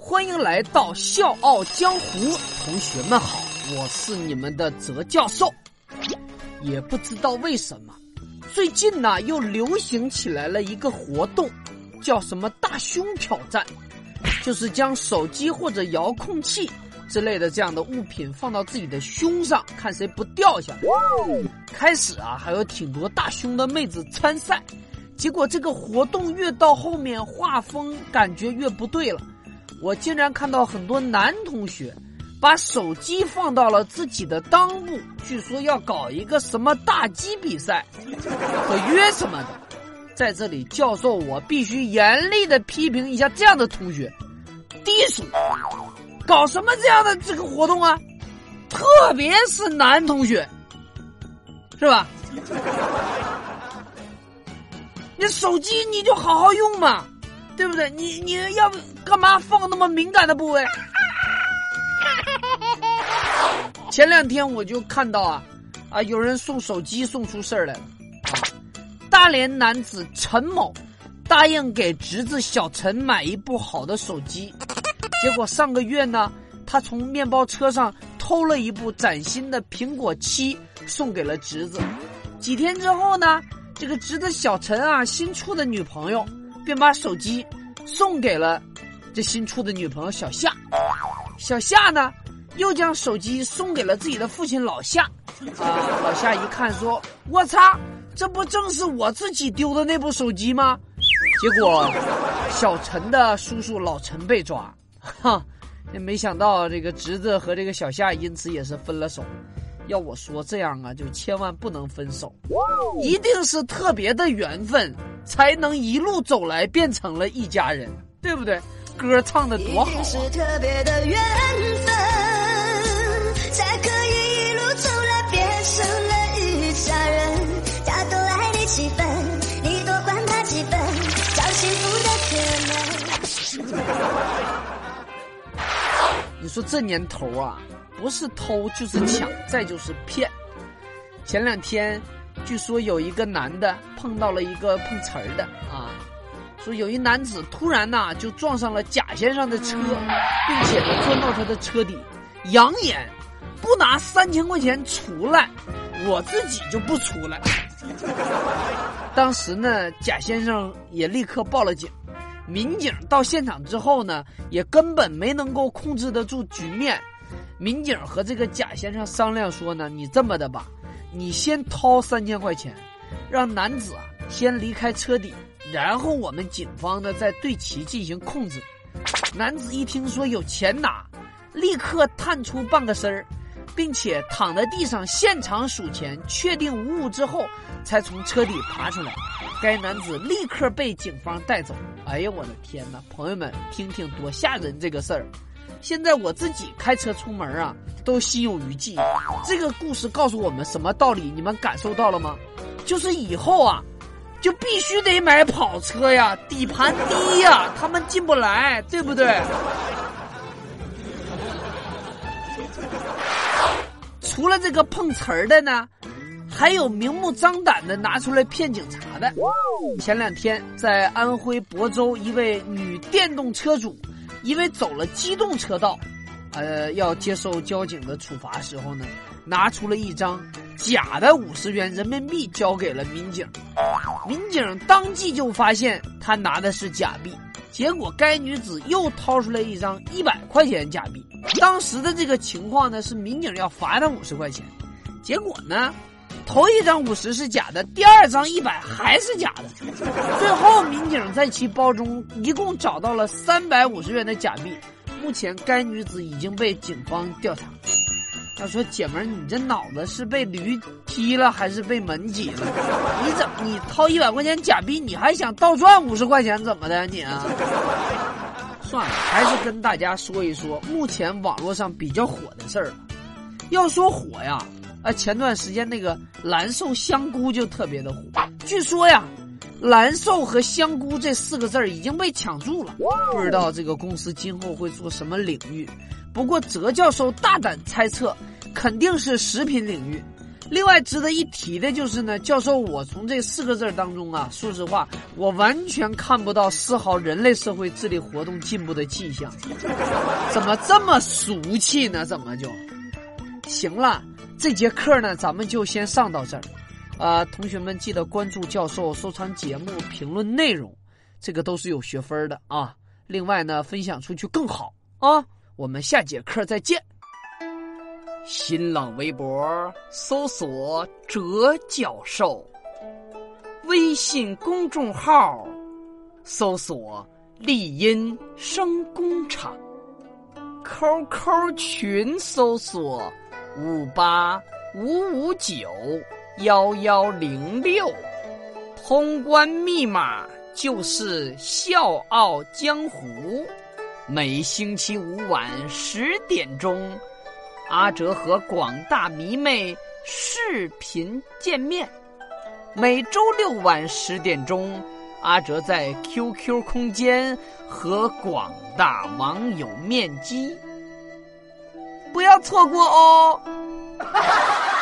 欢迎来到《笑傲江湖》，同学们好，我是你们的泽教授。也不知道为什么，最近呢又流行起来了一个活动，叫什么“大胸挑战”，就是将手机或者遥控器之类的这样的物品放到自己的胸上，看谁不掉下来。开始啊，还有挺多大胸的妹子参赛，结果这个活动越到后面，画风感觉越不对了。我竟然看到很多男同学把手机放到了自己的裆部，据说要搞一个什么大鸡比赛，可约什么的。在这里，教授我必须严厉的批评一下这样的同学，低俗，搞什么这样的这个活动啊？特别是男同学，是吧？你手机你就好好用嘛。对不对？你你要干嘛放那么敏感的部位？前两天我就看到啊，啊，有人送手机送出事儿来了啊。大连男子陈某答应给侄子小陈买一部好的手机，结果上个月呢，他从面包车上偷了一部崭新的苹果七送给了侄子。几天之后呢，这个侄子小陈啊，新处的女朋友。便把手机送给了这新处的女朋友小夏，小夏呢又将手机送给了自己的父亲老夏。啊，老夏一看说：“我操，这不正是我自己丢的那部手机吗？”结果小陈的叔叔老陈被抓，哈，也没想到这个侄子和这个小夏因此也是分了手。要我说，这样啊，就千万不能分手，一定是特别的缘分。才能一路走来变成了一家人，对不对？歌唱的多好啊！是特别的缘分，才可以一路走来变成了一家人。他多爱你几分，你多管他几分，找幸福的可能。你说这年头啊，不是偷就是抢，再就是骗。前两天。据说有一个男的碰到了一个碰瓷儿的啊，说有一男子突然呐就撞上了贾先生的车，并且呢钻到他的车底，扬言不拿三千块钱出来，我自己就不出来。当时呢贾先生也立刻报了警，民警到现场之后呢也根本没能够控制得住局面，民警和这个贾先生商量说呢，你这么的吧。你先掏三千块钱，让男子啊先离开车底，然后我们警方呢再对其进行控制。男子一听说有钱拿，立刻探出半个身儿，并且躺在地上现场数钱，确定无误之后，才从车底爬出来。该男子立刻被警方带走。哎呀，我的天哪！朋友们，听听多吓人这个事儿。现在我自己开车出门啊，都心有余悸。这个故事告诉我们什么道理？你们感受到了吗？就是以后啊，就必须得买跑车呀，底盘低呀，他们进不来，对不对？除了这个碰瓷儿的呢，还有明目张胆的拿出来骗警察的。前两天在安徽亳州，一位女电动车主。因为走了机动车道，呃，要接受交警的处罚时候呢，拿出了一张假的五十元人民币交给了民警，民警当即就发现他拿的是假币，结果该女子又掏出来一张一百块钱假币，当时的这个情况呢是民警要罚他五十块钱，结果呢。头一张五十是假的，第二张一百还是假的。最后，民警在其包中一共找到了三百五十元的假币。目前，该女子已经被警方调查。他说：“姐们儿，你这脑子是被驴踢了还是被门挤了？你怎么你掏一百块钱假币，你还想倒赚五十块钱？怎么的你？”算了，还是跟大家说一说目前网络上比较火的事儿。要说火呀。啊，前段时间那个蓝瘦香菇就特别的火，据说呀，蓝瘦和香菇这四个字已经被抢注了，不知道这个公司今后会做什么领域。不过泽教授大胆猜测，肯定是食品领域。另外值得一提的就是呢，教授，我从这四个字当中啊，说实话，我完全看不到丝毫人类社会智力活动进步的迹象。怎么这么俗气呢？怎么就？行了，这节课呢，咱们就先上到这儿。啊，同学们记得关注教授，收藏节目，评论内容，这个都是有学分的啊。另外呢，分享出去更好啊。我们下节课再见。新浪微博搜索“哲教授”，微信公众号搜索“丽音声工厂 ”，QQ 群搜索五八五五九幺幺零六，通关密码就是“笑傲江湖”。每星期五晚十点钟。阿哲和广大迷妹视频见面，每周六晚十点钟，阿哲在 QQ 空间和广大网友面基，错过哦。